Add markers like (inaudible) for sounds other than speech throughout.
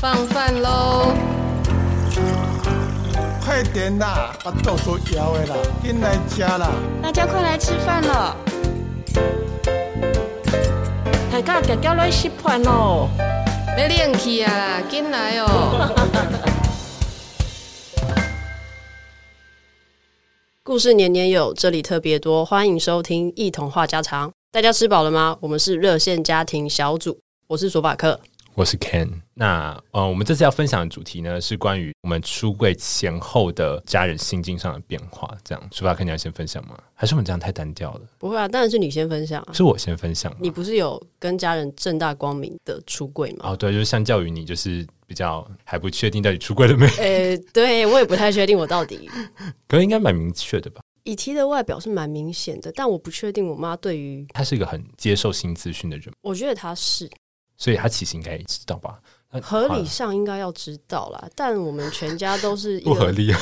放饭喽！快点啦，把豆腐摇了啦，进来吃啦！大家快来吃饭了！大家脚脚来吃饭喽！要练气啊啦，进来哦！(laughs) 故事年年有，这里特别多，欢迎收听一同话家常。大家吃饱了吗？我们是热线家庭小组，我是索法克。我是 Ken，那呃，我们这次要分享的主题呢，是关于我们出柜前后的家人心境上的变化。这样，索法克，你要先分享吗？还是我们这样太单调了？不会啊，当然是你先分享啊。是我先分享。你不是有跟家人正大光明的出柜吗？哦，对，就是相较于你，就是比较还不确定到底出柜了没？诶、欸，对我也不太确定我到底，(laughs) 可能应该蛮明确的吧。以 T 的外表是蛮明显的，但我不确定我妈对于她是一个很接受新资讯的人。我觉得她是，所以他其实应该知道吧。合理上应该要知道啦，但我们全家都是不合理啊，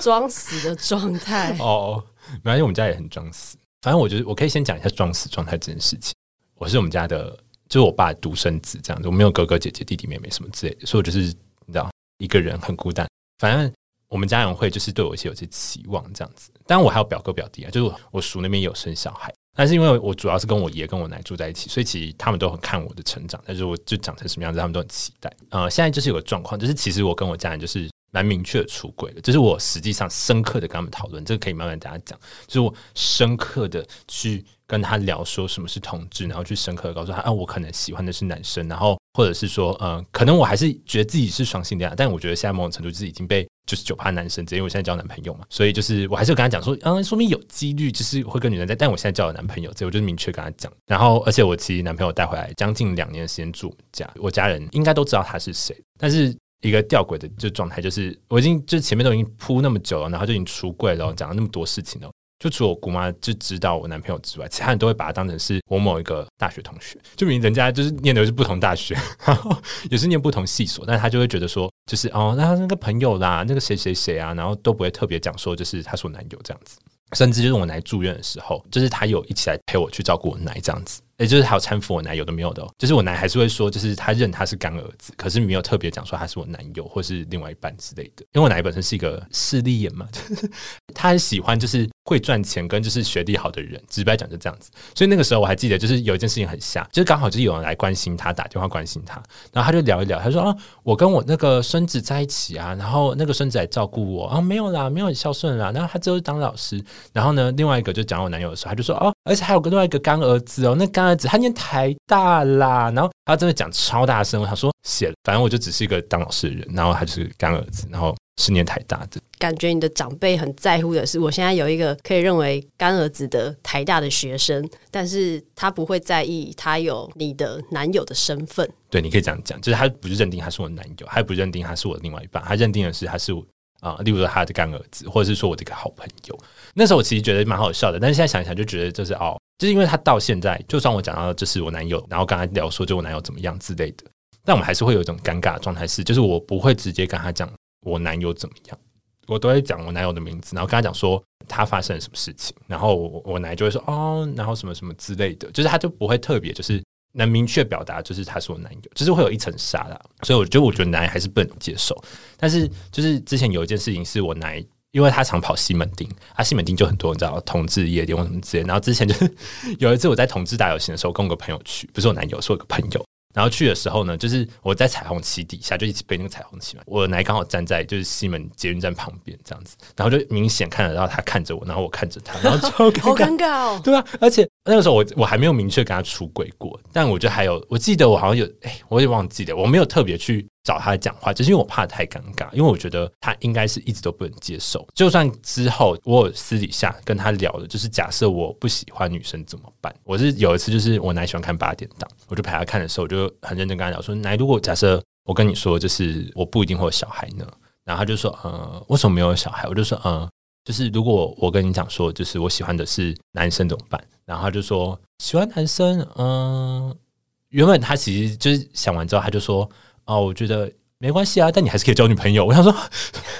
装死的状态。(laughs) 哦，没关系，我们家也很装死。反正我觉得我可以先讲一下装死状态这件事情。我是我们家的，就是我爸独生子这样子，我没有哥哥姐姐、弟弟妹妹什么之类的，所以我就是你知道，一个人很孤单。反正我们家人会就是对我一些有些期望这样子。当然我还有表哥表弟啊，就是我，我叔那边有生小孩。但是因为我主要是跟我爷跟我奶住在一起，所以其实他们都很看我的成长，但是我就长成什么样子，他们都很期待。呃，现在就是有个状况，就是其实我跟我家人就是蛮明确的出轨的，就是我实际上深刻的跟他们讨论，这个可以慢慢大家讲，就是我深刻的去跟他聊说什么是同志，然后去深刻的告诉他啊，我可能喜欢的是男生，然后或者是说，呃，可能我还是觉得自己是双性恋，但我觉得现在某种程度就是已经被。就是九趴男生，只因为我现在交男朋友嘛，所以就是我还是跟他讲说，嗯，说明有几率就是会跟女人在，但我现在交了男朋友，所以我就明确跟他讲。然后，而且我其实男朋友带回来将近两年的时间住家，我家人应该都知道他是谁。但是一个吊诡的就状态就是，我已经就前面都已经铺那么久了，然后就已经出柜了，讲了那么多事情了。就除了我姑妈就知道我男朋友之外，其他人都会把他当成是我某一个大学同学，就明人家就是念的是不同大学，然后也是念不同系所，但他就会觉得说，就是哦，那他那个朋友啦，那个谁谁谁啊，然后都不会特别讲说，就是他是我男友这样子，甚至就是我奶住院的时候，就是他有一起来陪我去照顾我奶这样子。也就是还有搀扶我奶，有的没有的，就是我奶还是会说，就是他认他是干儿子，可是没有特别讲说他是我男友或是另外一半之类的。因为我奶本身是一个势利眼嘛，(laughs) 他很喜欢就是会赚钱跟就是学历好的人，直白讲就这样子。所以那个时候我还记得，就是有一件事情很瞎，就是刚好就是有人来关心他，打电话关心他，然后他就聊一聊，他说啊，我跟我那个孙子在一起啊，然后那个孙子来照顾我啊，没有啦，没有很孝顺啦，然后他之后当老师，然后呢，另外一个就讲我男友的时候，他就说哦，而且还有个另外一个干儿子哦，那干儿子他念台。大啦，然后他真的讲超大声，他说写，反正我就只是一个当老师的人，然后他就是干儿子，然后是念台大的。感觉你的长辈很在乎的是，我现在有一个可以认为干儿子的台大的学生，但是他不会在意他有你的男友的身份。对，你可以这样讲，就是他不是认定他是我男友，他也不认定他是我的另外一半，他认定的是他是我。啊，例如说他的干儿子，或者是说我的一个好朋友，那时候我其实觉得蛮好笑的，但是现在想一想就觉得就是哦，就是因为他到现在，就算我讲到这是我男友，然后跟他聊说就我男友怎么样之类的，但我们还是会有一种尴尬的状态，是就是我不会直接跟他讲我男友怎么样，我都会讲我男友的名字，然后跟他讲说他发生了什么事情，然后我我奶就会说哦，然后什么什么之类的，就是他就不会特别就是。能明确表达就是他是我男友，就是会有一层纱啦，所以我觉得我觉得奶还是不能接受。但是就是之前有一件事情是我奶，因为他常跑西门町，他西门町就很多你知道同志夜店或什么之类。然后之前就是 (laughs) 有一次我在同志打游戏的时候，跟我个朋友去，不是我男友，是我个朋友。然后去的时候呢，就是我在彩虹旗底下就一直背那个彩虹旗嘛。我奶刚好站在就是西门捷运站旁边这样子，然后就明显看得到他看着我，然后我看着他，然后超，(laughs) 好尴尬哦。对啊，而且那个时候我我还没有明确跟他出轨过，但我觉得还有，我记得我好像有，哎，我也忘记了，我没有特别去。找他讲话，就是因为我怕太尴尬，因为我觉得他应该是一直都不能接受。就算之后我私底下跟他聊的，就是假设我不喜欢女生怎么办？我是有一次，就是我奶喜欢看八点档，我就陪他看的时候，我就很认真跟他聊说：“奶，如果假设我跟你说，就是我不一定会有小孩呢？”然后他就说：“呃，为什么没有小孩？”我就说：“呃，就是如果我跟你讲说，就是我喜欢的是男生怎么办？”然后他就说：“喜欢男生，嗯、呃。”原本他其实就是想完之后，他就说。哦，我觉得没关系啊，但你还是可以交女朋友。我想说，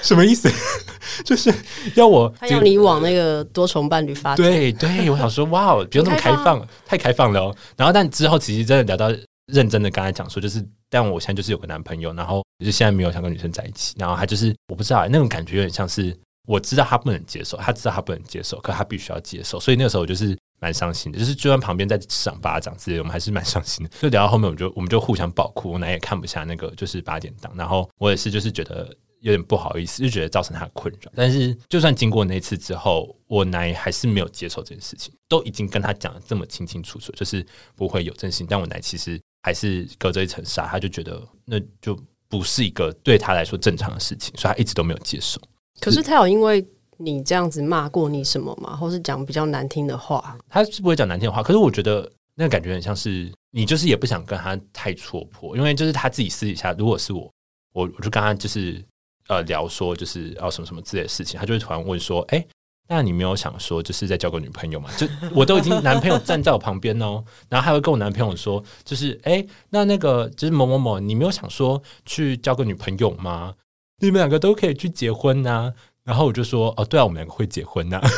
什么意思？(laughs) 就是要我他要你往那个多重伴侣发展。对对，我想说，哇，不用那么开放，太开放了哦。然后，但之后其实真的聊到认真的，跟他讲说，就是，但我现在就是有个男朋友，然后就是现在没有想跟女生在一起。然后他就是我不知道那种感觉有点像是我知道他不能接受，他知道他不能接受，可他必须要接受。所以那个时候我就是蛮伤心的，就是就算旁边在赏巴掌之类，我们还是蛮伤心的。(laughs) 就聊到后面，我们就我们就互相爆哭，我奶也看不下那个就是八点档，然后我也是就是觉得。有点不好意思，就觉得造成他的困扰。但是，就算经过那次之后，我奶还是没有接受这件事情。都已经跟他讲的这么清清楚楚，就是不会有真心。但我奶其实还是隔着一层纱，他就觉得那就不是一个对他来说正常的事情，所以他一直都没有接受。可是他有因为你这样子骂过你什么吗？或是讲比较难听的话？他是不会讲难听的话。可是我觉得那个感觉很像是你，就是也不想跟他太戳破，因为就是他自己私底下，如果是我，我我就跟他就是。呃，聊说就是要什么什么之类的事情，他就会突然问说：“哎、欸，那你没有想说就是在交个女朋友吗？就 (laughs) 我都已经男朋友站在我旁边哦，然后还会跟我男朋友说，就是哎、欸，那那个就是某某某，你没有想说去交个女朋友吗？你们两个都可以去结婚呐、”然后我就说：“哦，对啊，我们两个会结婚呐。(laughs) ”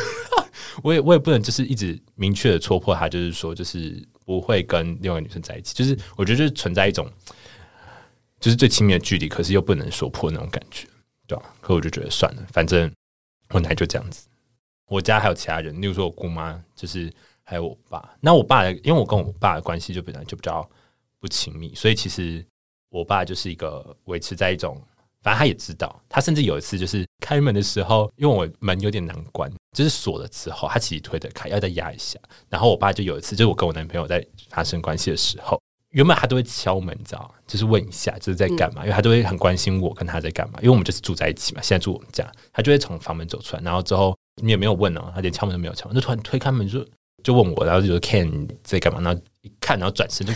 我也我也不能就是一直明确的戳破他，就是说就是不会跟另外女生在一起。就是我觉得就是存在一种就是最亲密的距离，可是又不能说破那种感觉。对啊，可我就觉得算了，反正我奶就这样子。我家还有其他人，例如说我姑妈，就是还有我爸。那我爸，因为我跟我爸的关系就本来就比较不亲密，所以其实我爸就是一个维持在一种，反正他也知道。他甚至有一次就是开门的时候，因为我门有点难关，就是锁了之后，他其实推得开，要再压一下。然后我爸就有一次，就是我跟我男朋友在发生关系的时候。(laughs) 原本他都会敲门，你知道？就是问一下，就是在干嘛？因为他都会很关心我跟他在干嘛。因为我们就是住在一起嘛，现在住我们家，他就会从房门走出来，然后之后你也没有问哦，他连敲门都没有敲，就突然推开门就就问我，然后就说 Ken 在干嘛？然后一看，然后转身就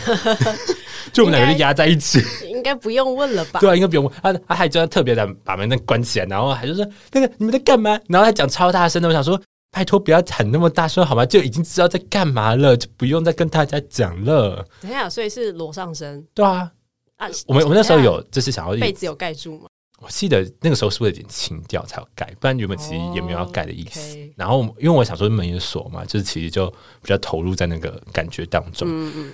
(laughs) 就我们两个就压在一起，应该不用问了吧？对啊，应该不用问。他他还就要特别的把门那关起来，然后还就说那个你们在干嘛？然后他讲超大声的，我想说。拜托不要喊那么大声好吗？就已经知道在干嘛了，就不用再跟大家讲了。等一下，所以是裸上身？对啊，啊，我们我们那时候有就是想要被子有盖住吗？我记得那个时候是不是有点情调才要盖，不然原本其实也没有要盖的意思。Oh. 然后因为我想说门也锁嘛，就是其实就比较投入在那个感觉当中。嗯嗯。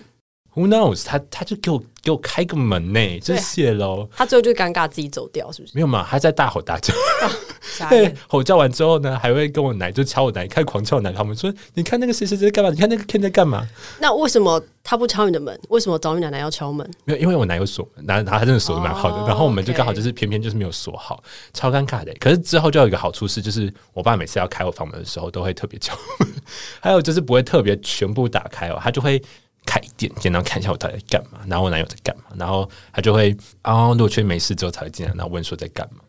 Who knows？他他就给我给我开个门呢，就谢喽。他最后就尴尬自己走掉，是不是？没有嘛，他在大吼大叫。(laughs) 对，吼叫完之后呢，还会跟我奶就敲我奶，开狂敲我奶。他们说：“你看那个谁谁谁在干嘛？你看那个 Ken 在干嘛？”那为什么他不敲你的门？为什么找你奶奶要敲门？没有，因为我奶有锁门，然后他真的锁的蛮好的。Oh, 然后我们就刚好就是偏偏就是没有锁好，超尴尬的。可是之后就有一个好处是，就是我爸每次要开我房门的时候，都会特别敲门。(laughs) 还有就是不会特别全部打开哦，他就会。开一点点，然后看一下我到底在干嘛，然后我男友在干嘛，然后他就会啊，如果确定没事之后才会进来，然后问说在干嘛。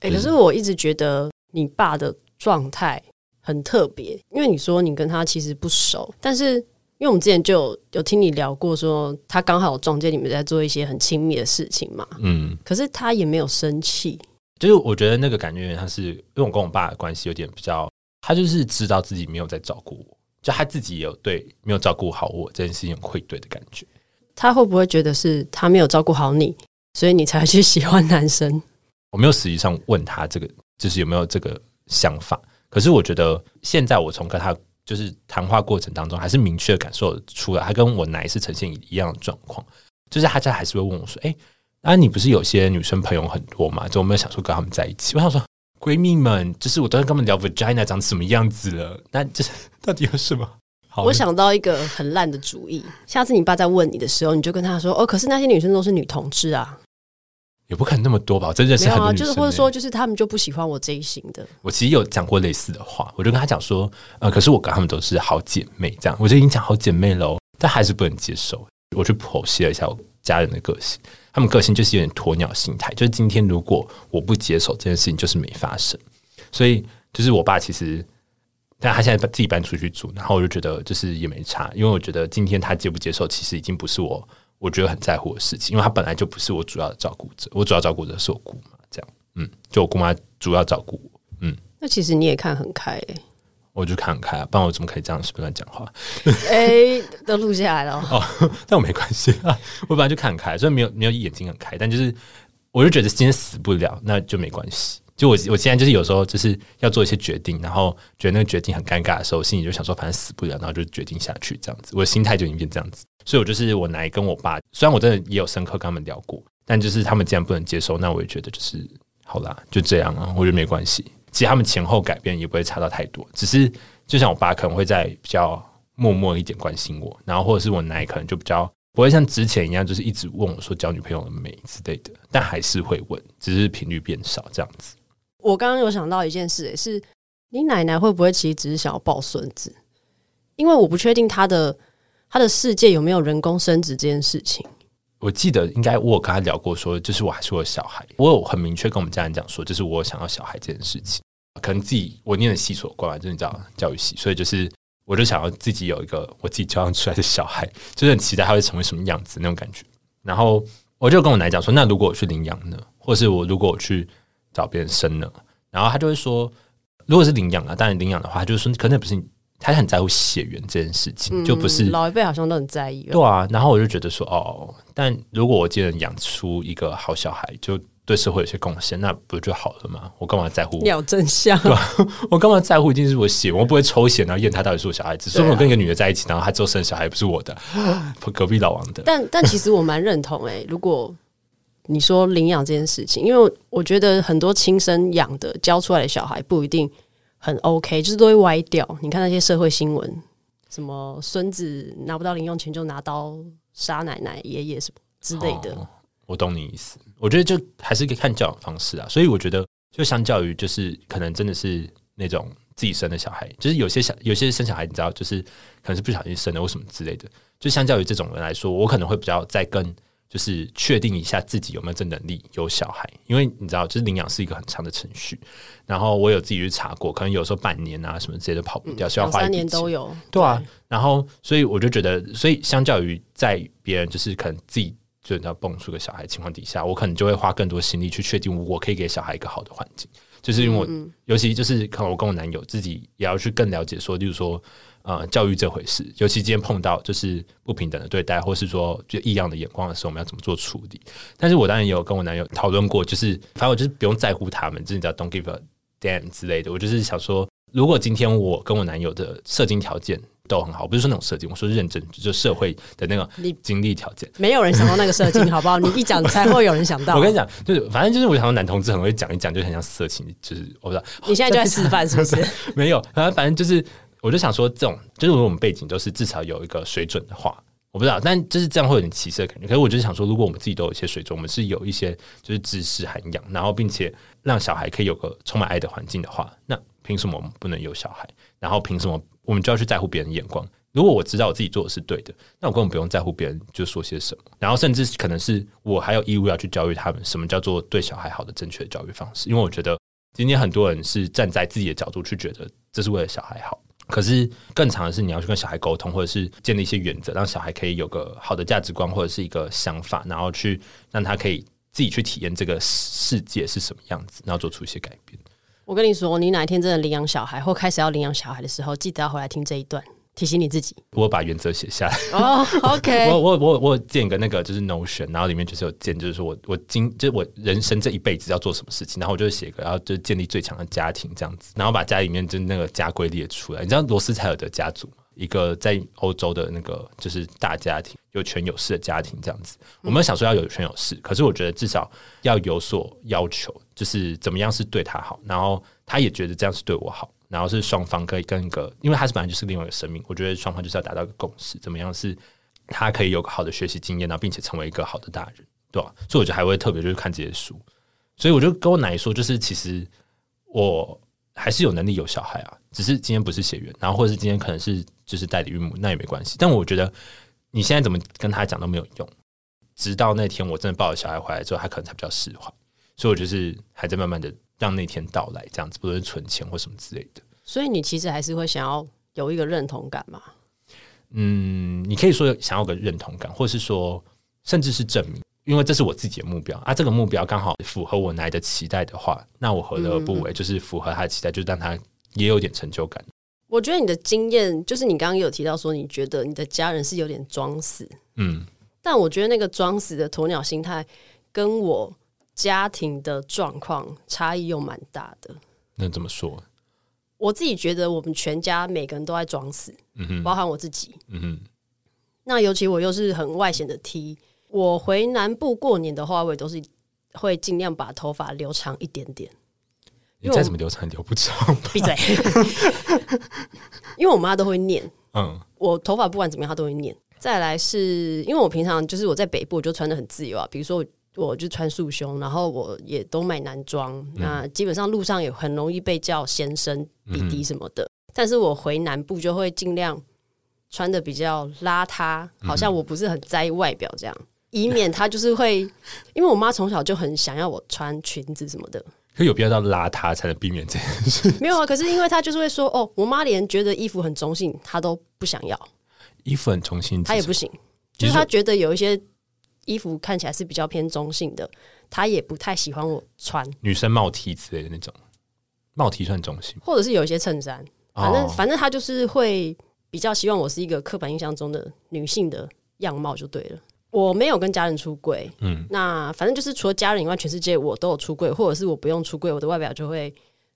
哎、欸，可是我一直觉得你爸的状态很特别，因为你说你跟他其实不熟，但是因为我们之前就有有听你聊过，说他刚好撞见你们在做一些很亲密的事情嘛，嗯，可是他也没有生气，就是我觉得那个感觉他是因为我跟我爸的关系有点比较，他就是知道自己没有在照顾我。就他自己也有对没有照顾好我这件事情愧对的感觉，他会不会觉得是他没有照顾好你，所以你才去喜欢男生？我没有实际上问他这个，就是有没有这个想法。可是我觉得现在我从跟他就是谈话过程当中，还是明确感受出来，他跟我奶是呈现一样的状况。就是他家还是会问我说：“哎，那你不是有些女生朋友很多嘛？就没有想说跟他们在一起？”我想说。闺蜜们，就是我都在跟他们聊 vagina 长什么样子了，那这 (laughs) 到底有什么？好，我想到一个很烂的主意，下次你爸在问你的时候，你就跟他说：“哦，可是那些女生都是女同志啊，也不可能那么多吧？”真的是很多女生，欸，就是或者说，就是他们就不喜欢我这一型的。我其实有讲过类似的话，我就跟他讲说：“呃，可是我跟他们都是好姐妹，这样我就已经讲好姐妹喽，但还是不能接受。”我去剖析了一下我家人的个性。他们个性就是有点鸵鸟心态，就是今天如果我不接手这件事情，就是没发生。所以就是我爸其实，但他现在自己搬出去住，然后我就觉得就是也没差，因为我觉得今天他接不接受，其实已经不是我我觉得很在乎的事情，因为他本来就不是我主要的照顾者，我主要照顾者是我姑妈，这样，嗯，就我姑妈主要照顾我，嗯。那其实你也看很开。我就看开啊，不然我怎么可以这样随便乱讲话？哎、欸，都录下来了 (laughs) 哦。但我没关系啊，我本来就看很开，所以没有没有眼睛很开，但就是我就觉得今天死不了，那就没关系。就我我现在就是有时候就是要做一些决定，然后觉得那个决定很尴尬的时候，心里就想说反正死不了，然后就决定下去这样子。我的心态就已经变这样子，所以我就是我奶跟我爸，虽然我真的也有深刻跟他们聊过，但就是他们既然不能接受，那我也觉得就是好啦，就这样啊，我觉得没关系。其实他们前后改变也不会差到太多，只是就像我爸可能会在比较默默一点关心我，然后或者是我奶可能就比较不会像之前一样，就是一直问我说交女朋友了没之类的，但还是会问，只是频率变少这样子。我刚刚有想到一件事，是你奶奶会不会其实只是想要抱孙子？因为我不确定她的她的世界有没有人工生殖这件事情。我记得应该我有跟他聊过，说就是我还是我小孩，我有很明确跟我们家人讲说，就是我想要小孩这件事情。可能自己我念的系所关，就是你知道教育系，所以就是我就想要自己有一个我自己教养出来的小孩，(laughs) 就是很期待他会成为什么样子那种感觉。然后我就跟我奶讲说，那如果我去领养呢，或是我如果我去找别人生呢？然后他就会说，如果是领养啊，当然领养的话，他就是说，可能不是你。他很在乎血缘这件事情，嗯、就不是老一辈好像都很在意。对啊，然后我就觉得说，哦，但如果我既然养出一个好小孩，就对社会有些贡献，那不就好了吗？我干嘛在乎？要真相，对吧？(laughs) 我干嘛在乎？一定是我血，我不会抽血然后验他到底是我小孩子。所以我跟一个女的在一起，然后她之后生小孩不是我的，(laughs) 隔壁老王的。但但其实我蛮认同哎、欸，(laughs) 如果你说领养这件事情，因为我觉得很多亲生养的教出来的小孩不一定。很 OK，就是都会歪掉。你看那些社会新闻，什么孙子拿不到零用钱就拿刀杀奶奶、爷爷什么之类的。我懂你意思。我觉得就还是可以看教养方式啊。所以我觉得，就相较于就是可能真的是那种自己生的小孩，就是有些小有些生小孩，你知道，就是可能是不小心生的或什么之类的。就相较于这种人来说，我可能会比较在更。就是确定一下自己有没有这能力有小孩，因为你知道，就是领养是一个很长的程序。然后我有自己去查过，可能有时候半年啊什么之类的跑不掉，需要花一年都有，对啊。然后，所以我就觉得，所以相较于在别人就是可能自己就要蹦出个小孩情况底下，我可能就会花更多心力去确定我可以给小孩一个好的环境。就是因为我，尤其就是可能我跟我男友自己也要去更了解，说，例如说。呃，教育这回事，尤其今天碰到就是不平等的对待，或是说就异样的眼光的时候，我们要怎么做处理？但是我当然也有跟我男友讨论过，就是反正我就是不用在乎他们，就是你知道 “don't give a damn” 之类的。我就是想说，如果今天我跟我男友的射精条件都很好，不是说那种射精，我说认真，就社会的那个经历条件，没有人想到那个射精，(laughs) 好不好？你一讲才会有人想到。我跟你讲，就是反正就是我想到男同志很会讲一讲，就很像色情，就是我不知道你现在就在示范是不是？(laughs) 没有，反正反正就是。我就想说，这种就是我们背景都是至少有一个水准的话，我不知道，但就是这样会有点歧视的感觉。可是我就是想说，如果我们自己都有一些水准，我们是有一些就是知识涵养，然后并且让小孩可以有个充满爱的环境的话，那凭什么我们不能有小孩？然后凭什么我们就要去在乎别人的眼光？如果我知道我自己做的是对的，那我根本不用在乎别人就说些什么。然后甚至可能是我还有义务要去教育他们什么叫做对小孩好的正确的教育方式，因为我觉得今天很多人是站在自己的角度去觉得这是为了小孩好。可是更长的是，你要去跟小孩沟通，或者是建立一些原则，让小孩可以有个好的价值观或者是一个想法，然后去让他可以自己去体验这个世界是什么样子，然后做出一些改变。我跟你说，你哪一天真的领养小孩或开始要领养小孩的时候，记得要回来听这一段。提醒你自己，我把原则写下来。哦、oh,，OK，(laughs) 我我我我建一个那个就是 Notion，然后里面就是有建，就是说我我今就是我人生这一辈子要做什么事情，然后我就写一个，然后就建立最强的家庭这样子，然后把家里面就那个家规列出来。你知道罗斯柴尔德家族吗？一个在欧洲的那个就是大家庭，有权有势的家庭这样子。我们想说要有权有势，可是我觉得至少要有所要求，就是怎么样是对他好，然后他也觉得这样是对我好。然后是双方可以跟一个，因为他是本来就是另外一个生命，我觉得双方就是要达到一个共识，怎么样是他可以有个好的学习经验，然后并且成为一个好的大人，对吧？所以我觉得还会特别就是看这些书，所以我就跟我奶奶说，就是其实我还是有能力有小孩啊，只是今天不是血缘，然后或者是今天可能是就是代理孕母，那也没关系。但我觉得你现在怎么跟他讲都没有用，直到那天我真的抱了小孩回来之后，他可能才比较释怀。所以我就是还在慢慢的。让那天到来，这样子，不论是存钱或什么之类的。所以你其实还是会想要有一个认同感嘛？嗯，你可以说想要个认同感，或是说甚至是证明，因为这是我自己的目标啊。这个目标刚好符合我来的期待的话，那我何乐而不为？就是符合他的期待，就让他也有点成就感。我觉得你的经验，就是你刚刚有提到说，你觉得你的家人是有点装死，嗯，但我觉得那个装死的鸵鸟心态跟我。家庭的状况差异又蛮大的。那怎么说？我自己觉得我们全家每个人都在装死，嗯哼，包含我自己，嗯哼。那尤其我又是很外显的 T，我回南部过年的话，我也都是会尽量把头发留长一点点。你再怎么留长，留不长。(laughs) 闭嘴！因为我妈都会念，嗯，我头发不管怎么样，她都会念。再来是因为我平常就是我在北部就穿的很自由啊，比如说我就穿束胸，然后我也都买男装，嗯、那基本上路上也很容易被叫先生、弟弟什么的。嗯、但是我回南部就会尽量穿的比较邋遢，好像我不是很在意外表这样，嗯、以免他就是会，(laughs) 因为我妈从小就很想要我穿裙子什么的。可有必要到邋遢才能避免这件事？没有啊，可是因为他就是会说哦，我妈连觉得衣服很中性，她都不想要。衣服很中性，她也不行，就是她觉得有一些。衣服看起来是比较偏中性的，他也不太喜欢我穿女生帽 T 之类的那种帽 T 算中性，或者是有一些衬衫，反正、哦、反正他就是会比较希望我是一个刻板印象中的女性的样貌就对了。我没有跟家人出柜，嗯，那反正就是除了家人以外，全世界我都有出柜，或者是我不用出柜，我的外表就会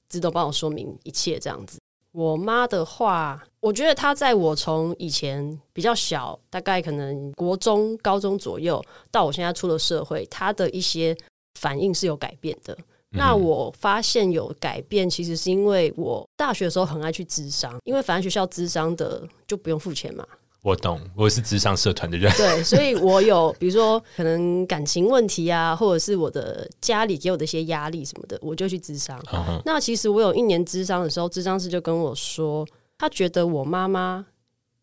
自动帮我说明一切这样子。我妈的话，我觉得她在我从以前比较小，大概可能国中、高中左右，到我现在出了社会，她的一些反应是有改变的。嗯、那我发现有改变，其实是因为我大学的时候很爱去咨商，因为反正学校咨商的就不用付钱嘛。我懂，我是智商社团的人。对，(laughs) 所以我有比如说可能感情问题啊，或者是我的家里给我的一些压力什么的，我就去智商。Uh huh. 那其实我有一年智商的时候，智商师就跟我说，他觉得我妈妈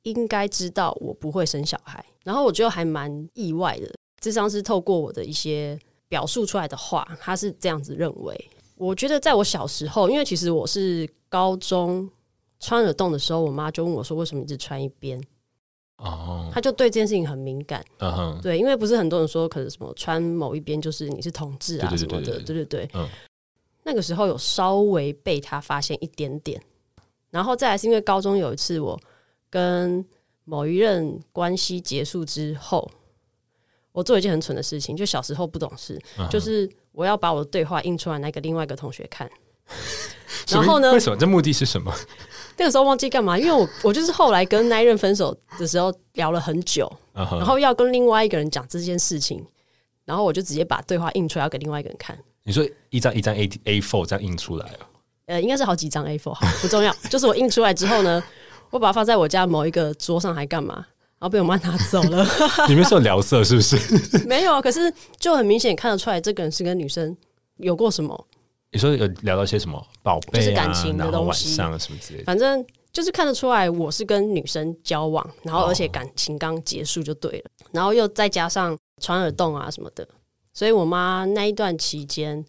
应该知道我不会生小孩，然后我就还蛮意外的。智商师透过我的一些表述出来的话，他是这样子认为。我觉得在我小时候，因为其实我是高中穿耳洞的时候，我妈就问我说：“为什么一直穿一边？”哦，他就对这件事情很敏感，嗯哼，对，因为不是很多人说可能什么穿某一边就是你是同志啊什么的，对对对，嗯，那个时候有稍微被他发现一点点，然后再来是因为高中有一次我跟某一任关系结束之后，我做一件很蠢的事情，就小时候不懂事，就是我要把我的对话印出来，拿给另外一个同学看，然后呢，为什么？这目的是什么？那个时候忘记干嘛，因为我我就是后来跟那一任分手的时候聊了很久，uh huh. 然后要跟另外一个人讲这件事情，然后我就直接把对话印出来要给另外一个人看。你说一张一张 A A four 这样印出来哦？呃，应该是好几张 A four，好不重要。(laughs) 就是我印出来之后呢，我把它放在我家某一个桌上，还干嘛？然后被我妈拿走了。(laughs) 你们是有聊色是不是？(laughs) 没有，可是就很明显看得出来，这个人是跟女生有过什么。你说有聊到些什么宝贝啊，就是感情的东西，晚上什么之类的，反正就是看得出来我是跟女生交往，然后而且感情刚结束就对了，哦、然后又再加上穿耳洞啊什么的，所以我妈那一段期间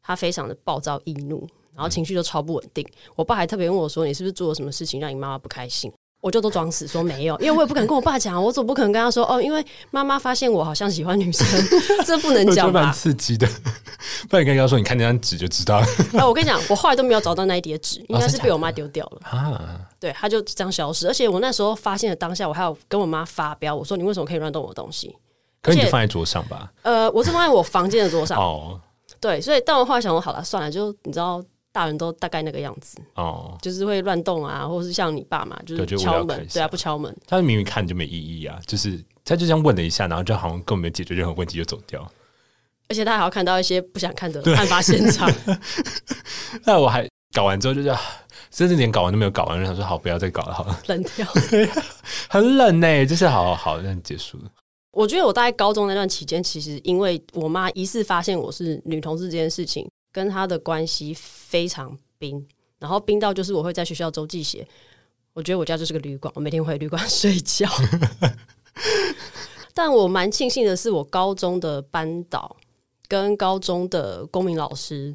她非常的暴躁易怒，然后情绪就超不稳定。嗯、我爸还特别问我说：“你是不是做了什么事情让你妈妈不开心？”我就都装死说没有，因为我也不敢跟我爸讲，我总不可能跟他说哦，因为妈妈发现我好像喜欢女生，(laughs) 这不能讲吧？蛮刺激的，不然你跟他说，你看那张纸就知道了。(laughs) 哎，我跟你讲，我后来都没有找到那一叠纸，应该是被我妈丢掉了啊。对，他就这样消失。而且我那时候发现的当下，我还有跟我妈发飙，我说你为什么可以乱动我的东西？可是你就放在桌上吧？呃，我是放在我房间的桌上。哦，对，所以但我后来想说，好了，算了，就你知道。大人都大概那个样子哦，就是会乱动啊，或者是像你爸嘛，就是敲门，对啊，不敲门。他明明看就没意义啊，就是他就这样问了一下，然后就好像根本没有解决任何问题就走掉。而且他还要看到一些不想看的案发现场。(laughs) 那我还搞完之后就这样，甚至连搞完都没有搞完，就想说好，不要再搞了，好了，冷掉，(laughs) 很冷呢、欸，就是好好这样结束了。我觉得我大概高中那段期间，其实因为我妈疑似发现我是女同志这件事情。跟他的关系非常冰，然后冰到就是我会在学校周记写，我觉得我家就是个旅馆，我每天回旅馆睡觉。(laughs) 但我蛮庆幸的是，我高中的班导跟高中的公民老师，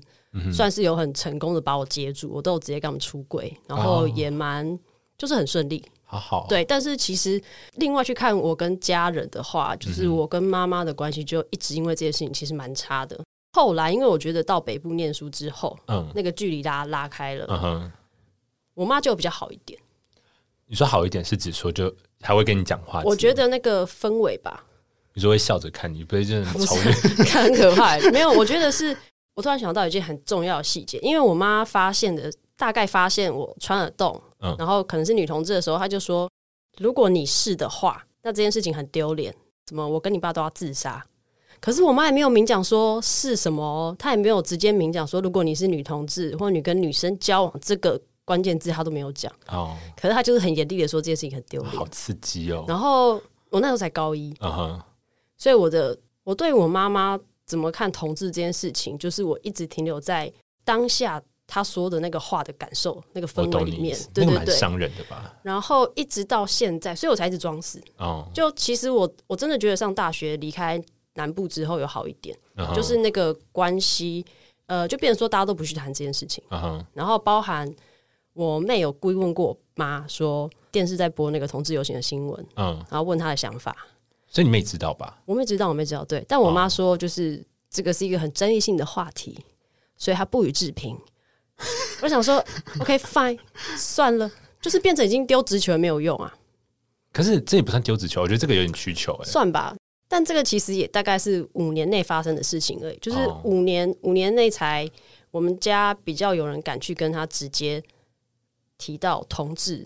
算是有很成功的把我接住，我都有直接跟他们出柜，然后也蛮就是很顺利，好好。对，但是其实另外去看我跟家人的话，就是我跟妈妈的关系就一直因为这件事情其实蛮差的。后来，因为我觉得到北部念书之后，嗯，那个距离拉拉开了，嗯哼，我妈就比较好一点。你说好一点是指说就还会跟你讲话？我觉得那个氛围吧，你说会笑着看你，不会真的很丑，(laughs) 看很可怕。没有，我觉得是我突然想到一件很重要的细节，因为我妈发现的大概发现我穿耳洞，嗯，然后可能是女同志的时候，她就说：“如果你是的话，那这件事情很丢脸。”怎么我跟你爸都要自杀。可是我妈也没有明讲说是什么，她也没有直接明讲说，如果你是女同志或你跟女生交往这个关键字，她都没有讲。哦，可是她就是很严厉的说这件事情很丢脸，好刺激哦。然后我那时候才高一，嗯哼，所以我的我对我妈妈怎么看同志这件事情，就是我一直停留在当下她说的那个话的感受那个氛围里面，对对对，伤人的吧。然后一直到现在，所以我才一直装死。哦，就其实我我真的觉得上大学离开。南部之后有好一点，uh huh. 就是那个关系，呃，就变成说大家都不去谈这件事情。Uh huh. 然后包含我妹有故意问过我妈说，电视在播那个同志游行的新闻，嗯、uh，huh. 然后问她的想法。所以你妹知道吧？我妹知道，我妹知道。对，但我妈说，就是、uh. 这个是一个很争议性的话题，所以她不予置评。(laughs) 我想说，OK fine，算了，就是变成已经丢直球也没有用啊。可是这也不算丢直球，我觉得这个有点需求哎。算吧。但这个其实也大概是五年内发生的事情而已，就是五年、oh. 五年内才我们家比较有人敢去跟他直接提到同志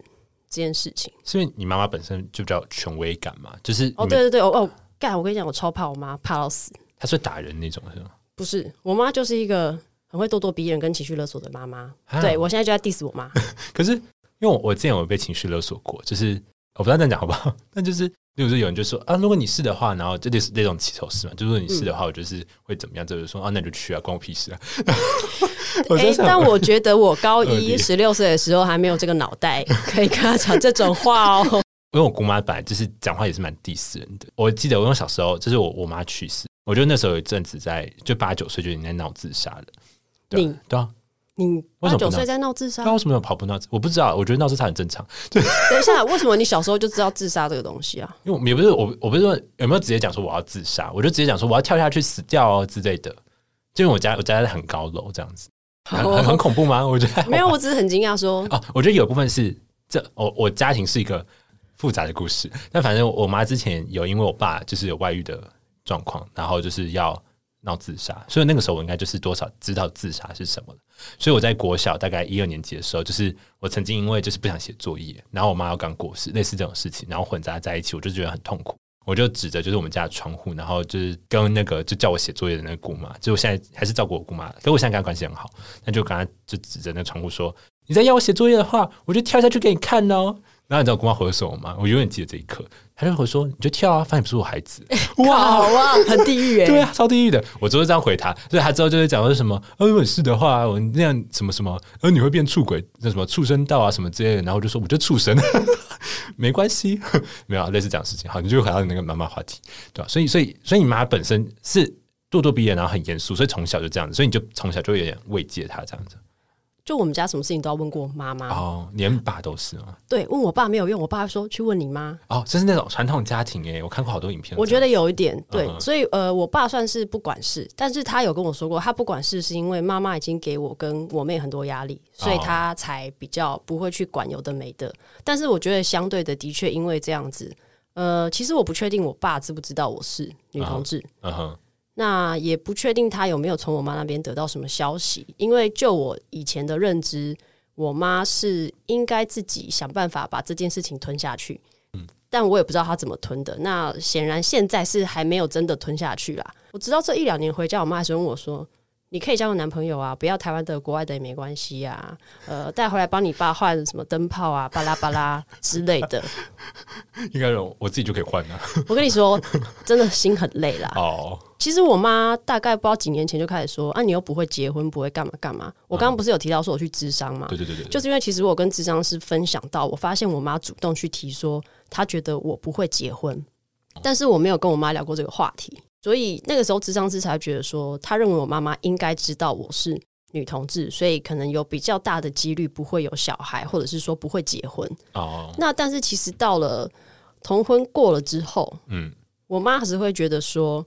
这件事情。是因为你妈妈本身就比较权威感嘛？就是哦，对对对，哦哦，干！我跟你讲，我超怕我妈，怕到死。她是打人那种是吗？不是，我妈就是一个很会咄咄逼人跟情绪勒索的妈妈。蛤对，我现在就在 diss 我妈。(laughs) 可是因为我我之前有被情绪勒索过，就是我不知道这样讲好不好？(laughs) 但就是。比如说有人就说啊，如果你是的话，然后这就是那种起手式嘛，就是说你是的话，我就是会怎么样？就是说啊，那你就去啊，关我屁事啊！(laughs) 哎、欸，但我觉得我 (laughs) 高一十六岁的时候还没有这个脑袋 (laughs) 可以跟他讲这种话哦。因为我姑妈本来就是讲话也是蛮 diss 人的。我记得我小时候，就是我我妈去世，我觉得那时候有一阵子在就八九岁就已经在闹自杀了。对你对啊。你八九岁在闹自杀？那为什么要跑步闹？我不知道，我觉得闹自杀很正常。(laughs) 对等一下，为什么你小时候就知道自杀这个东西啊？因为也不是我，我不是说有没有直接讲说我要自杀，我就直接讲说我要跳下去死掉哦之类的。就因为我家我家在很高楼这样子，很很，很恐怖吗？我觉得没有，我只是很惊讶说哦，我觉得有部分是这我我家庭是一个复杂的故事，但反正我妈之前有因为我爸就是有外遇的状况，然后就是要。闹自杀，所以那个时候我应该就是多少知道自杀是什么了。所以我在国小大概一二年级的时候，就是我曾经因为就是不想写作业，然后我妈又刚过世，类似这种事情，然后混杂在一起，我就觉得很痛苦。我就指着就是我们家的窗户，然后就是跟那个就叫我写作业的那个姑妈，就我现在还是照顾我姑妈，所以我现在跟她关系很好，那就跟她就指着那窗户说：“你再要我写作业的话，我就跳下去给你看哦。”然后你知道我姑妈回什么吗？我永远记得这一刻。她就会说：“你就跳啊，反正不是我孩子。” (laughs) 哇哇，很地狱哎！(laughs) 对啊，超地狱的。我就是这样回她，所以她之后就会讲说什么：“呃，如果是的话，我那样什么什么，呃，你会变畜鬼，那什么畜生道啊什么之类的。”然后我就说：“我就畜生，(laughs) 没关系，没有类似这样的事情。”好，你就回到那个妈妈话题，对吧？所以，所以，所以你妈本身是咄咄逼人，然后很严肃，所以从小就这样子，所以你就从小就有点慰藉她这样子。就我们家什么事情都要问过妈妈哦，连爸都是吗？对，问我爸没有用，我爸说去问你妈哦，这是那种传统家庭诶，我看过好多影片。我觉得有一点对，嗯、所以呃，我爸算是不管事，但是他有跟我说过，他不管事是因为妈妈已经给我跟我妹很多压力，所以他才比较不会去管有的没的。但是我觉得相对的，的确因为这样子，呃，其实我不确定我爸知不知道我是女同志，嗯哼。嗯那也不确定他有没有从我妈那边得到什么消息，因为就我以前的认知，我妈是应该自己想办法把这件事情吞下去。嗯，但我也不知道她怎么吞的。那显然现在是还没有真的吞下去啦。我直到这一两年回家，我妈还是问我说。你可以交个男朋友啊，不要台湾的，国外的也没关系啊。呃，带回来帮你爸换什么灯泡啊，巴拉巴拉 (laughs) 之类的。应该有，我自己就可以换了。我跟你说，真的心很累啦。(laughs) 哦，其实我妈大概不知道几年前就开始说啊，你又不会结婚，不会干嘛干嘛。我刚刚不是有提到说我去咨商嘛？对对对对，就是因为其实我跟咨商师分享到，我发现我妈主动去提说，她觉得我不会结婚，但是我没有跟我妈聊过这个话题。所以那个时候，咨商师才觉得说，他认为我妈妈应该知道我是女同志，所以可能有比较大的几率不会有小孩，或者是说不会结婚。哦。那但是其实到了同婚过了之后，嗯，我妈还是会觉得说，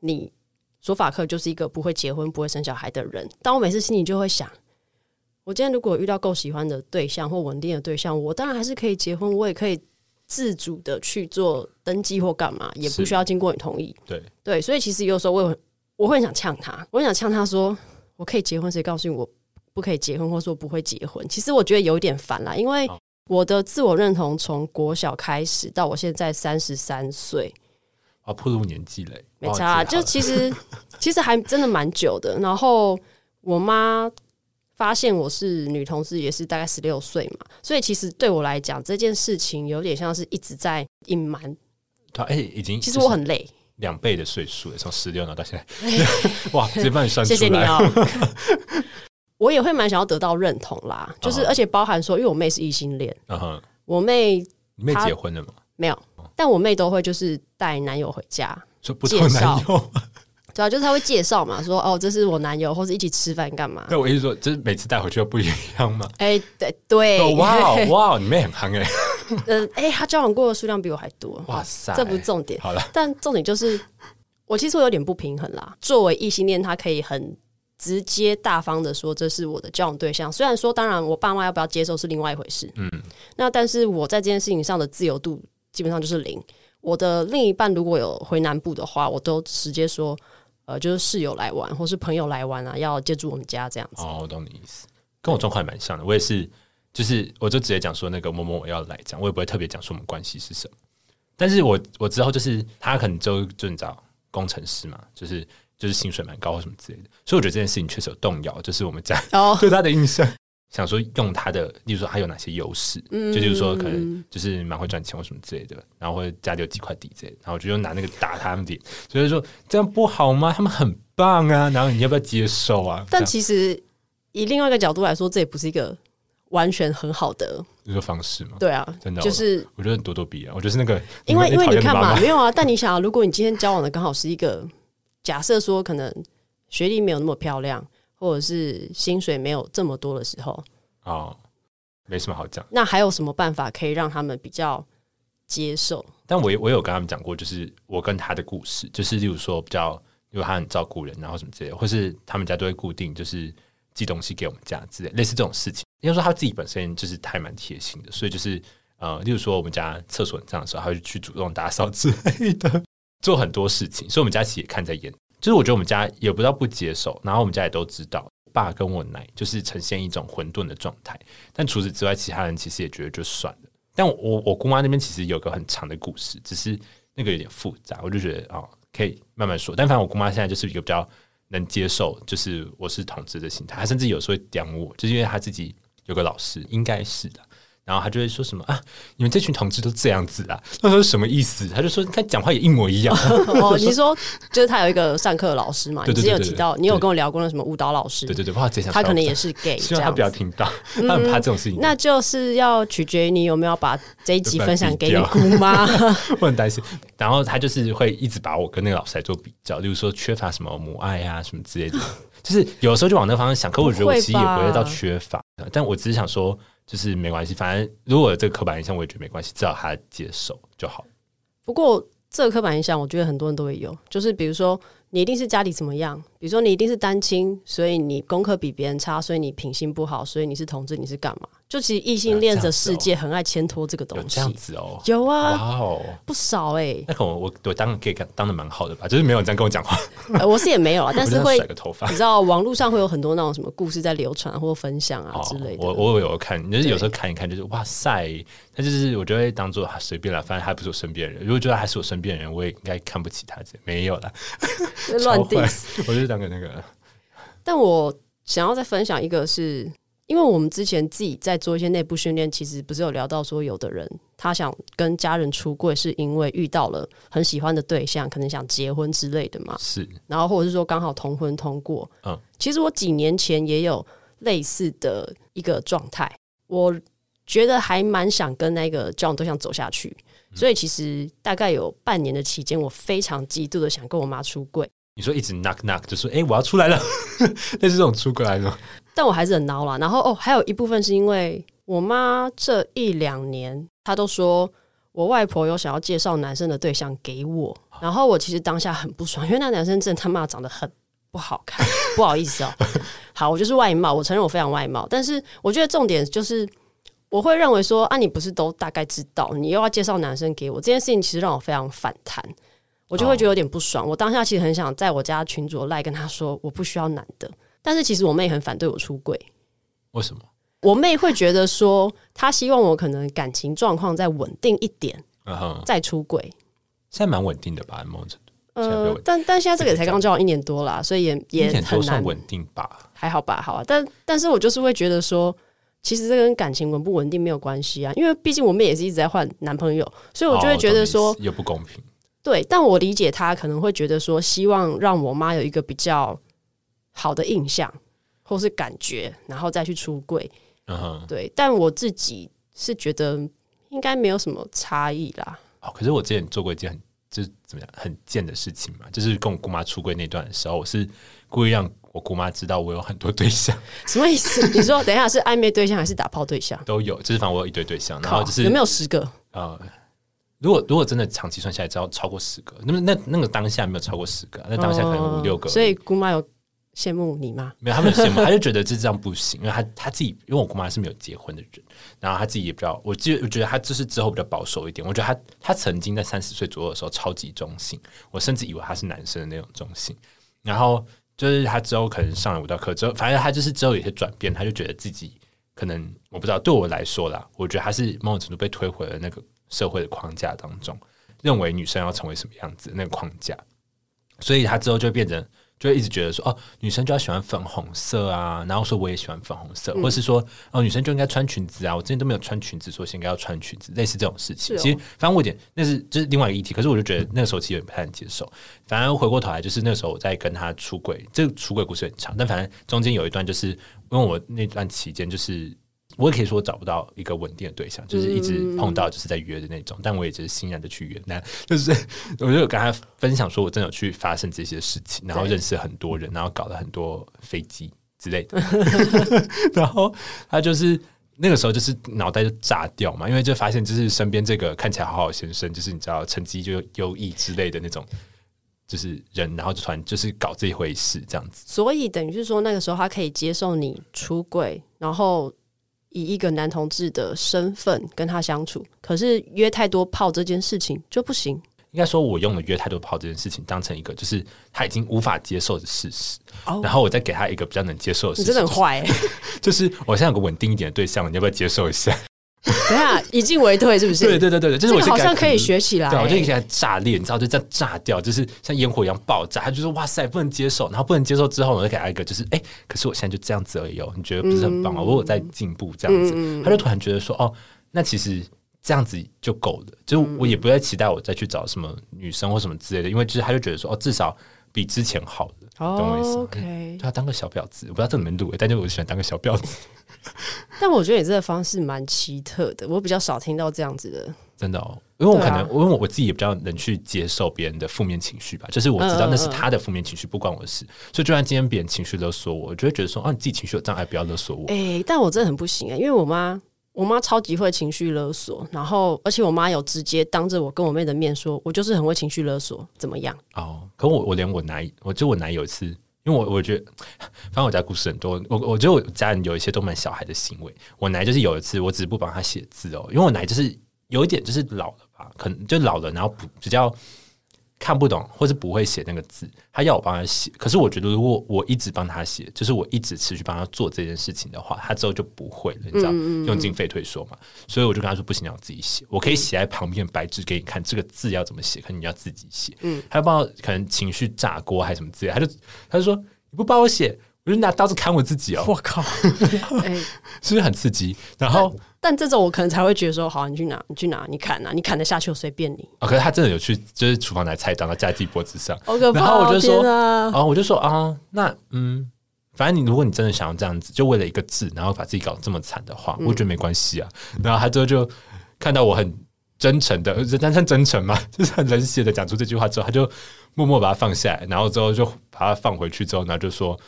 你索法克就是一个不会结婚、不会生小孩的人。但我每次心里就会想，我今天如果遇到够喜欢的对象或稳定的对象，我当然还是可以结婚，我也可以。自主的去做登记或干嘛，也不需要经过你同意。对对，所以其实有时候我我会想呛他，我会想呛他说：“我可以结婚，谁告诉你我不可以结婚，或者说不会结婚？”其实我觉得有一点烦啦，因为我的自我认同从国小开始到我现在三十三岁，啊，暴露年纪嘞，没差啊，就其实 (laughs) 其实还真的蛮久的。然后我妈发现我是女同志，也是大概十六岁嘛，所以其实对我来讲，这件事情有点像是一直在隐瞒。他哎、欸，已经其实我很累，两倍的岁数，从十六到现在，(laughs) 哇，直接帮你算出来，谢谢你哦。(laughs) 我也会蛮想要得到认同啦，就是而且包含说，因为我妹是异性恋，嗯哼，我妹你妹结婚了吗？没有。但我妹都会就是带男友回家，说不同男友，(laughs) 对啊，就是他会介绍嘛，说哦，这是我男友，或者一起吃饭干嘛？对，我意思说，就是每次带回去都不一样嘛。(laughs) 哎，对对，哇 (laughs) 哇，你妹很夯哎，嗯，哎，他交往过的数量比我还多，哇塞，这不是重点。好了，但重点就是，我其实我有点不平衡啦。作为异性恋，他可以很直接大方的说这是我的交往对象，虽然说当然我爸妈要不要接受是另外一回事，嗯，那但是我在这件事情上的自由度。基本上就是零。我的另一半如果有回南部的话，我都直接说，呃，就是室友来玩，或是朋友来玩啊，要借住我们家这样子。哦，我懂你意思，跟我状况还蛮像的。我也是，就是我就直接讲说那个某某我要来讲，我也不会特别讲说我们关系是什么。但是我我之后就是他可能就就你知道工程师嘛，就是就是薪水蛮高或什么之类的，所以我觉得这件事情确实有动摇，就是我们家 (laughs) 对他的印象。想说用他的，例如说他有哪些优势，嗯、就例如说可能就是蛮会赚钱或什么之类的，然后或者家里有几块地之类的，然后我就用拿那个打他们脸，所以说这样不好吗？他们很棒啊，然后你要不要接受啊？但其实以另外一个角度来说，这也不是一个完全很好的一个方式嘛。对啊，真的就是我觉得咄咄逼人，我觉得是那个，因为因为你看嘛，没有啊。但你想啊，如果你今天交往的刚好是一个假设说，可能学历没有那么漂亮，或者是薪水没有这么多的时候。哦，没什么好讲。那还有什么办法可以让他们比较接受？但我我有跟他们讲过，就是我跟他的故事，就是例如说比较，因为他很照顾人，然后什么之类的，或是他们家都会固定就是寄东西给我们家之类，类似这种事情。因为说他自己本身就是还蛮贴心的，所以就是呃，例如说我们家厕所很脏的时候，他会去主动打扫之类的，做很多事情。所以我们家其实也看在眼，就是我觉得我们家也不知道不接受，然后我们家也都知道。爸跟我奶就是呈现一种混沌的状态，但除此之外，其他人其实也觉得就算了。但我我姑妈那边其实有个很长的故事，只是那个有点复杂，我就觉得哦，可以慢慢说。但反正我姑妈现在就是一个比较能接受，就是我是同志的心态，她甚至有时候会刁我，就是因为她自己有个老师，应该是的。然后他就会说什么啊，你们这群同志都这样子啊？他说什么意思？他就说你看讲话也一模一样。(laughs) 哦，你说就是他有一个上课的老师嘛？你之前有提到，你有跟我聊过那什么舞蹈老师？对对对，哇，他可能也是 gay，希望他不要听到，他很怕这种事情。那就是要取决于你有没有把这一集分享给你姑妈。(laughs) 我很担心。然后他就是会一直把我跟那个老师来做比较，例如说缺乏什么母爱啊什么之类的。(laughs) 就是有时候就往那个方向想，可我觉得我其实也不会到缺乏，但我只是想说。就是没关系，反正如果这个刻板印象，我也觉得没关系，只要他接受就好。不过这个刻板印象，我觉得很多人都会有，就是比如说你一定是家里怎么样，比如说你一定是单亲，所以你功课比别人差，所以你品性不好，所以你是同志，你是干嘛？就其实异性恋的世界很爱牵拖这个东西，这样子哦，有啊，哇哦，不少哎、欸。那可能我我当可以当的蛮好的吧，就是没有人这样跟我讲话。呃，我是也没有啊，(laughs) 但是会甩个头发。你知道网络上会有很多那种什么故事在流传或分享啊之类的。我我有看，就是有时候看一看，就是哇塞，那就是我就会当做随便了，反正他不是我身边人。如果觉得还是我身边人，我也应该看不起他。这没有啦，(laughs) 乱 diss。(laughs) 我就讲给那个。但我想要再分享一个是。因为我们之前自己在做一些内部训练，其实不是有聊到说，有的人他想跟家人出柜，是因为遇到了很喜欢的对象，可能想结婚之类的嘛。是，然后或者是说刚好同婚通过。嗯，其实我几年前也有类似的一个状态，我觉得还蛮想跟那个交往对象走下去，所以其实大概有半年的期间，我非常极度的想跟我妈出柜。你说一直 knock knock 就说哎、欸，我要出来了，(laughs) 那是这种出柜来的。但我还是很孬啦。然后哦，还有一部分是因为我妈这一两年，她都说我外婆有想要介绍男生的对象给我。然后我其实当下很不爽，因为那男生真的他妈长得很不好看，不好意思哦。(laughs) 好，我就是外貌，我承认我非常外貌。但是我觉得重点就是，我会认为说啊，你不是都大概知道，你又要介绍男生给我，这件事情其实让我非常反弹。我就会觉得有点不爽。我当下其实很想在我家群主赖跟他说，我不需要男的。但是其实我妹很反对我出柜。为什么？我妹会觉得说，她希望我可能感情状况再稳定一点，再出柜。现在蛮稳定的吧？某种程度，呃，但但现在这个也才刚交往一年多啦，所以也也很难稳定吧？还好吧，好啊。但但是我就是会觉得说，其实这跟感情稳不稳定没有关系啊，因为毕竟我们也是一直在换男朋友，所以我就会觉得说也不公平。对，但我理解他可能会觉得说，希望让我妈有一个比较好的印象或是感觉，然后再去出柜。嗯哼，对。但我自己是觉得应该没有什么差异啦。哦，可是我之前做过一件很就是怎么样很贱的事情嘛，就是跟我姑妈出柜那段的时候，我是故意让我姑妈知道我有很多对象。什么意思？你说等一下是暧昧对象还是打炮对象？都有，就是反正我有一堆对象，然后就是有没有十个？呃。如果如果真的长期算下来，只要超过十个，那么那那个当下没有超过十个，那当下可能五六个。所以姑妈有羡慕你吗？没有，他没有羡慕，他就觉得这这样不行，因为他他自己，因为我姑妈是没有结婚的人，然后他自己也比较，我记得我觉得他就是之后比较保守一点。我觉得他他曾经在三十岁左右的时候超级中性，我甚至以为他是男生的那种中性。然后就是他之后可能上了舞蹈课之后，反正他就是之后有些转变，他就觉得自己可能我不知道，对我来说啦，我觉得他是某种程度被推回了那个社会的框架当中。认为女生要成为什么样子那个框架，所以他之后就变成，就会一直觉得说，哦，女生就要喜欢粉红色啊，然后说我也喜欢粉红色，嗯、或是说，哦，女生就应该穿裙子啊，我之前都没有穿裙子，说现在要穿裙子，类似这种事情。哦、其实，反正我有点那是就是另外一个议题，可是我就觉得那个时候其实也不太能接受。反正回过头来，就是那个时候我在跟他出轨，这个出轨故事很长，但反正中间有一段，就是因为我那段期间就是。我也可以说找不到一个稳定的对象，就是一直碰到就是在约的那种，嗯、但我也只是欣然的去约。那就是 (laughs) 我就有跟他分享说，我真的有去发生这些事情，然后认识很多人，然后搞了很多飞机之类的。(laughs) 然后他就是那个时候就是脑袋就炸掉嘛，因为就发现就是身边这个看起来好好先生，就是你知道成绩就优异之类的那种，就是人，然后就突然就是搞这一回事这样子。所以等于是说，那个时候他可以接受你出轨，然后。以一个男同志的身份跟他相处，可是约太多炮这件事情就不行。应该说，我用了约太多炮这件事情当成一个就是他已经无法接受的事实，哦、然后我再给他一个比较能接受的事实。你真的很坏、欸，(laughs) 就是我现在有个稳定一点的对象，你要不要接受一下？(laughs) 等下，以进为退是不是？对对对对，就是我好像可以学起来。对，我就给他炸裂，你知道，就这样炸掉，就是像烟火一样爆炸。他就说：“哇塞，不能接受。”然后不能接受之后，我就给他一个，就是哎，可是我现在就这样子而已哦。你觉得不是很棒吗？我有在进步，这样子。他就突然觉得说：“哦，那其实这样子就够了。”就我也不再期待我再去找什么女生或什么之类的，因为就是他就觉得说：“哦，至少比之前好了。”懂我意思？OK，他当个小婊子，我不知道这怎么录，但就我喜欢当个小婊子。(laughs) 但我觉得你这个方式蛮奇特的，我比较少听到这样子的。真的哦，因为我可能，啊、因为我自己也比较能去接受别人的负面情绪吧，就是我知道那是他的负面情绪，不关我的事。所以就算今天别人情绪勒索我，我就会觉得说，啊，你自己情绪有障碍，不要勒索我。哎、欸，但我真的很不行啊、欸，因为我妈，我妈超级会情绪勒索，然后而且我妈有直接当着我跟我妹的面说，我就是很会情绪勒索，怎么样？哦，可我我连我奶，我就我奶有一次。因为我我觉得，(laughs) 反正我家故事很多。我我觉得我家人有一些都蛮小孩的行为。我奶就是有一次，我只不帮他写字哦，因为我奶就是有一点就是老了吧，可能就老了，然后比较。看不懂或是不会写那个字，他要我帮他写。可是我觉得，如果我一直帮他写，就是我一直持续帮他做这件事情的话，他之后就不会了。你知道，嗯嗯嗯用进废退缩嘛。所以我就跟他说：“不行，要自己写。我可以写在旁边白纸给你看，这个字要怎么写，可能你要自己写。”嗯，他帮我可能情绪炸锅还是什么之类，他就他就说：“你不帮我写，我就拿刀子砍我自己哦！”我靠，欸、(laughs) 是不是很刺激？然后。但这种我可能才会觉得说，好，你去拿，你去拿，你砍啊，你砍得下去，我随便你。哦，可是他真的有去，就是厨房拿菜刀，然后架在自己脖子上。(laughs) 好可怕，然后我就说，啊，哦，我就说啊，那嗯，反正你如果你真的想要这样子，就为了一个字，然后把自己搞得这么惨的话，我觉得没关系啊。嗯、然后他之后就看到我很真诚的，真算真诚嘛，就是 (laughs) 很冷血的讲出这句话之后，他就默默把它放下来，然后之后就把它放回去之后，然后就说。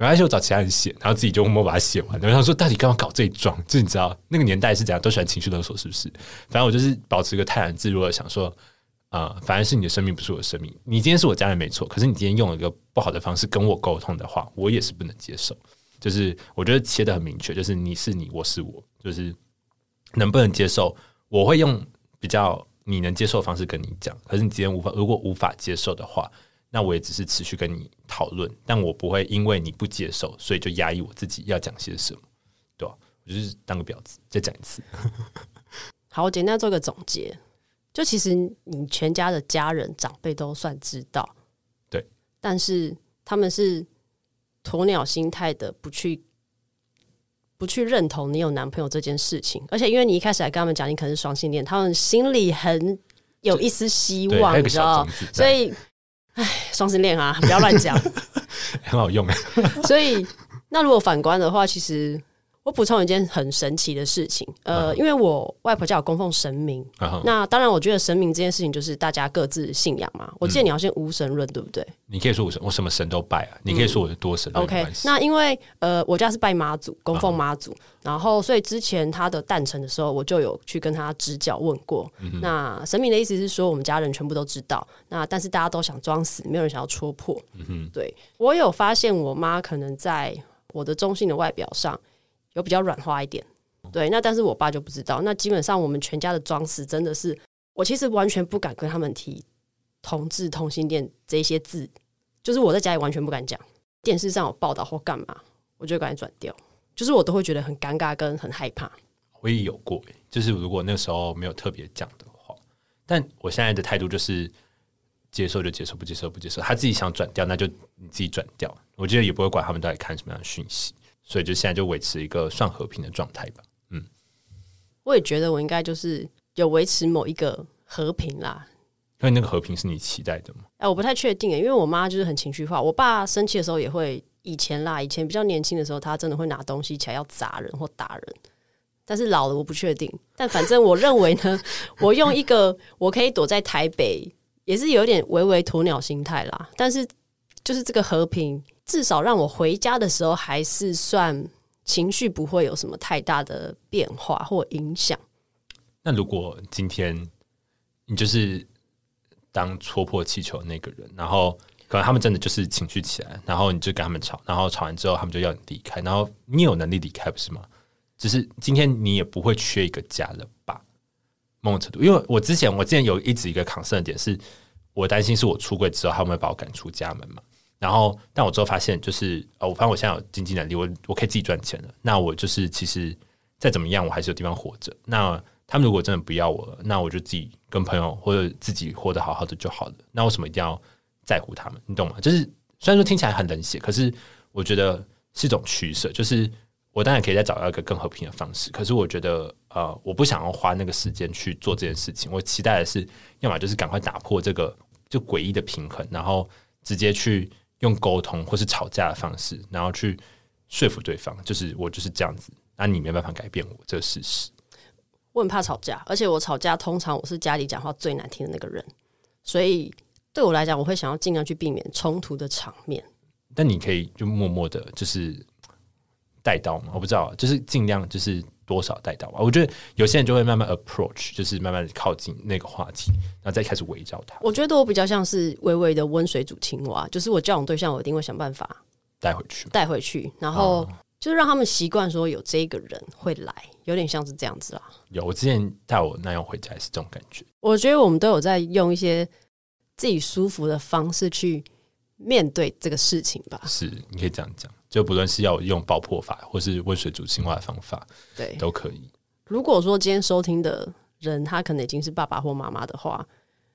没关系，我找其他人写，然后自己就默默把它写完。然后他说：“到底干嘛搞这一桩？就你知道那个年代是怎样，都喜欢情绪勒索，是不是？反正我就是保持一个泰然自若的想说，啊、反正是你的生命，不是我的生命。你今天是我家人没错，可是你今天用了一个不好的方式跟我沟通的话，我也是不能接受。就是我觉得切得很明确，就是你是你，我是我，就是能不能接受？我会用比较你能接受的方式跟你讲。可是你今天无法，如果无法接受的话。”那我也只是持续跟你讨论，但我不会因为你不接受，所以就压抑我自己要讲些什么，对吧？我就是当个婊子，再讲一次。(laughs) 好，我简单做个总结，就其实你全家的家人长辈都算知道，对，但是他们是鸵鸟心态的，不去不去认同你有男朋友这件事情，而且因为你一开始还跟他们讲你可能是双性恋，他们心里很有一丝希望，你知道，所以，哎，双性恋啊，不要乱讲，(laughs) 很好用。所以，那如果反观的话，其实。我补充一件很神奇的事情，呃，uh. 因为我外婆家有供奉神明，uh. 那当然，我觉得神明这件事情就是大家各自信仰嘛。我记得你要先无神论，对不对？你可以说我什么神都拜啊。你可以说我是多神。OK，那因为呃，我家是拜妈祖，供奉妈祖，uh. 然后所以之前他的诞辰的时候，我就有去跟他支教问过。Uh. 那神明的意思是说，我们家人全部都知道，那但是大家都想装死，没有人想要戳破。嗯哼对，我有发现，我妈可能在我的中性的外表上。有比较软化一点，对，那但是我爸就不知道。那基本上我们全家的装饰真的是，我其实完全不敢跟他们提同志同性恋这些字，就是我在家里完全不敢讲。电视上有报道或干嘛，我就赶紧转掉，就是我都会觉得很尴尬跟很害怕。我也有过，就是如果那时候没有特别讲的话，但我现在的态度就是接受就接受，不接受不接受。他自己想转掉，那就你自己转掉。我觉得也不会管他们到底看什么样的讯息。所以就现在就维持一个算和平的状态吧。嗯，我也觉得我应该就是有维持某一个和平啦。因为那个和平是你期待的吗？哎，我不太确定，因为我妈就是很情绪化。我爸生气的时候也会，以前啦，以前比较年轻的时候，他真的会拿东西起来要砸人或打人。但是老了我不确定。但反正我认为呢，(laughs) 我用一个我可以躲在台北，也是有点唯唯鸵鸟心态啦。但是就是这个和平。至少让我回家的时候还是算情绪不会有什么太大的变化或影响。那如果今天你就是当戳破气球那个人，然后可能他们真的就是情绪起来，然后你就跟他们吵，然后吵完之后他们就要你离开，然后你有能力离开不是吗？只是今天你也不会缺一个家了吧？某种程度，因为我之前我之前有一直一个抗生点是，我担心是我出柜之后他们会把我赶出家门嘛。然后，但我之后发现，就是呃，我发现我现在有经济能力，我我可以自己赚钱了。那我就是其实再怎么样，我还是有地方活着。那他们如果真的不要我了，那我就自己跟朋友或者自己活得好好的就好了。那为什么一定要在乎他们？你懂吗？就是虽然说听起来很冷血，可是我觉得是一种取舍。就是我当然可以再找到一个更和平的方式，可是我觉得呃，我不想要花那个时间去做这件事情。我期待的是，要么就是赶快打破这个就诡异的平衡，然后直接去。用沟通或是吵架的方式，然后去说服对方，就是我就是这样子，那你没办法改变我这个事实。我很怕吵架，而且我吵架通常我是家里讲话最难听的那个人，所以对我来讲，我会想要尽量去避免冲突的场面。但你可以就默默的，就是带刀嘛，我不知道，就是尽量就是。多少带到啊？我觉得有些人就会慢慢 approach，就是慢慢靠近那个话题，然后再开始围绕他。我觉得我比较像是微微的温水煮青蛙，就是我交往对象，我一定会想办法带回去，带回去，然后就是让他们习惯说有这个人会来，有点像是这样子啦。有，我之前带我男友回家也是这种感觉。我觉得我们都有在用一些自己舒服的方式去面对这个事情吧。是，你可以这样讲。就不论是要用爆破法，或是温水煮青蛙的方法，对，都可以。如果说今天收听的人他可能已经是爸爸或妈妈的话，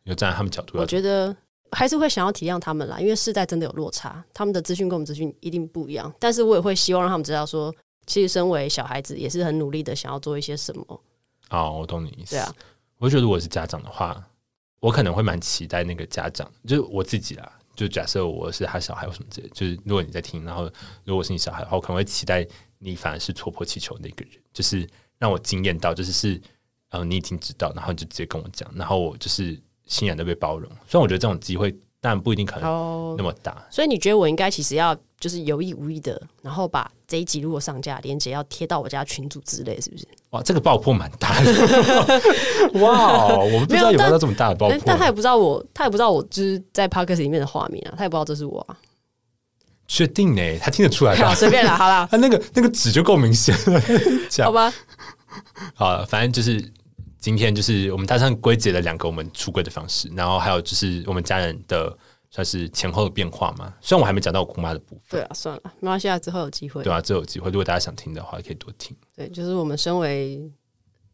有站在他们角度，我觉得还是会想要体谅他们啦，因为世代真的有落差，他们的资讯跟我们资讯一定不一样。但是我也会希望让他们知道说，说其实身为小孩子也是很努力的，想要做一些什么。哦，我懂你意思。对啊，我觉得如果是家长的话，我可能会蛮期待那个家长，就是我自己啦。就假设我是他小孩，或什么之类，就是如果你在听，然后如果是你小孩的话，我可能会期待你反而是戳破气球那个人，就是让我惊艳到，就是是呃你已经知道，然后你就直接跟我讲，然后我就是欣然的被包容。虽然我觉得这种机会，但不一定可能那么大。Oh, 所以你觉得我应该其实要就是有意无意的，然后把这一集如果上架连接要贴到我家群组之类，是不是？哇，这个爆破蛮大的！(laughs) 哇，我们不知道有没有这么大的爆破，但他也不知道我，他也不知道我就是在 Podcast 里面的画面啊，他也不知道这是我啊。确定呢？他听得出来吧？(laughs) 随便啦，好啦，(laughs) 他那个那个纸就够明显了，好吧？好了，反正就是今天就是我们大上归结了两个我们出柜的方式，然后还有就是我们家人的算是前后的变化嘛。虽然我还没讲到我姑妈的部分，对啊，算了，没关系啊，之后有机会。对啊，之后有机会，如果大家想听的话，可以多听。对，就是我们身为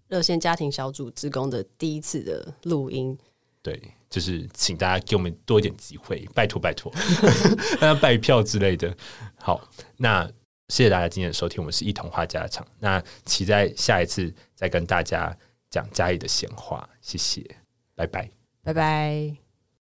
热线家庭小组职工的第一次的录音，对，就是请大家给我们多一点机会，拜托拜托，大 (laughs) 家拜票之类的。好，那。谢谢大家今天的收听，我们是一同话家常。那期待下一次再跟大家讲家里的闲话谢谢拜拜。拜拜。